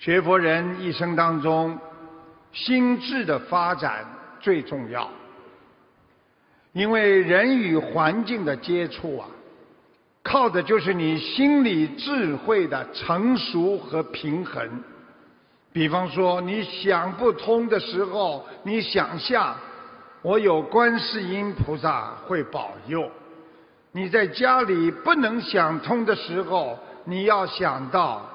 学佛人一生当中，心智的发展最重要，因为人与环境的接触啊，靠的就是你心理智慧的成熟和平衡。比方说，你想不通的时候，你想象我有观世音菩萨会保佑；你在家里不能想通的时候，你要想到。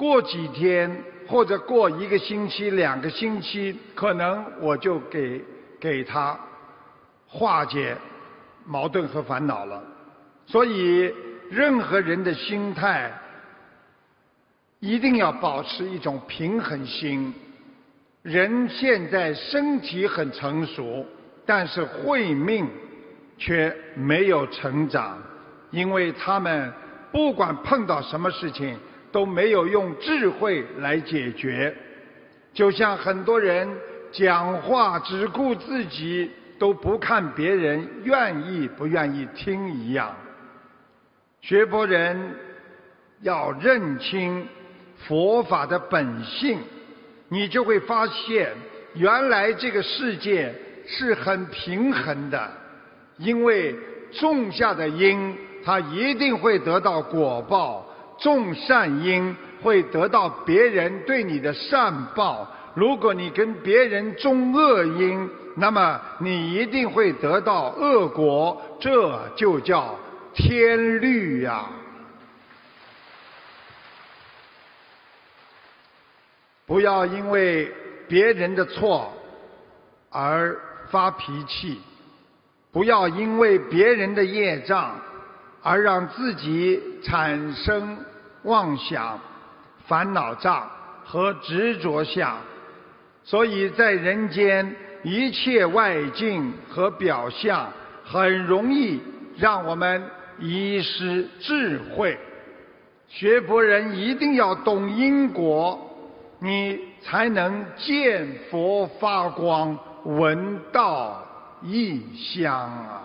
过几天或者过一个星期、两个星期，可能我就给给他化解矛盾和烦恼了。所以，任何人的心态一定要保持一种平衡心。人现在身体很成熟，但是慧命却没有成长，因为他们不管碰到什么事情。都没有用智慧来解决，就像很多人讲话只顾自己，都不看别人愿意不愿意听一样。学佛人要认清佛法的本性，你就会发现，原来这个世界是很平衡的，因为种下的因，它一定会得到果报。种善因会得到别人对你的善报，如果你跟别人种恶因，那么你一定会得到恶果，这就叫天律呀！不要因为别人的错而发脾气，不要因为别人的业障而让自己产生。妄想、烦恼障和执着相，所以在人间一切外境和表象，很容易让我们遗失智慧。学佛人一定要懂因果，你才能见佛发光，闻道异香啊！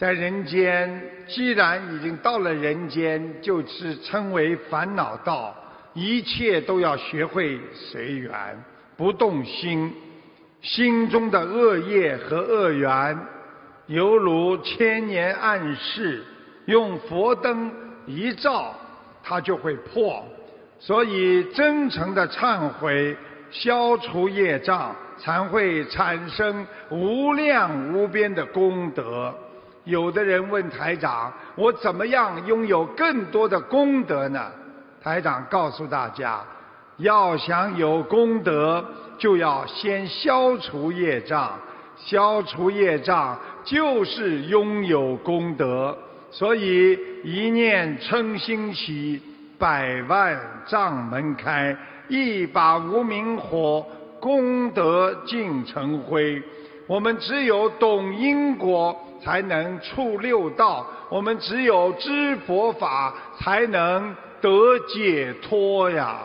在人间，既然已经到了人间，就是称为烦恼道。一切都要学会随缘，不动心。心中的恶业和恶缘，犹如千年暗室，用佛灯一照，它就会破。所以，真诚的忏悔，消除业障，才会产生无量无边的功德。有的人问台长：“我怎么样拥有更多的功德呢？”台长告诉大家：要想有功德，就要先消除业障。消除业障就是拥有功德。所以一念嗔心起，百万障门开；一把无名火，功德尽成灰。我们只有懂因果。才能触六道，我们只有知佛法，才能得解脱呀。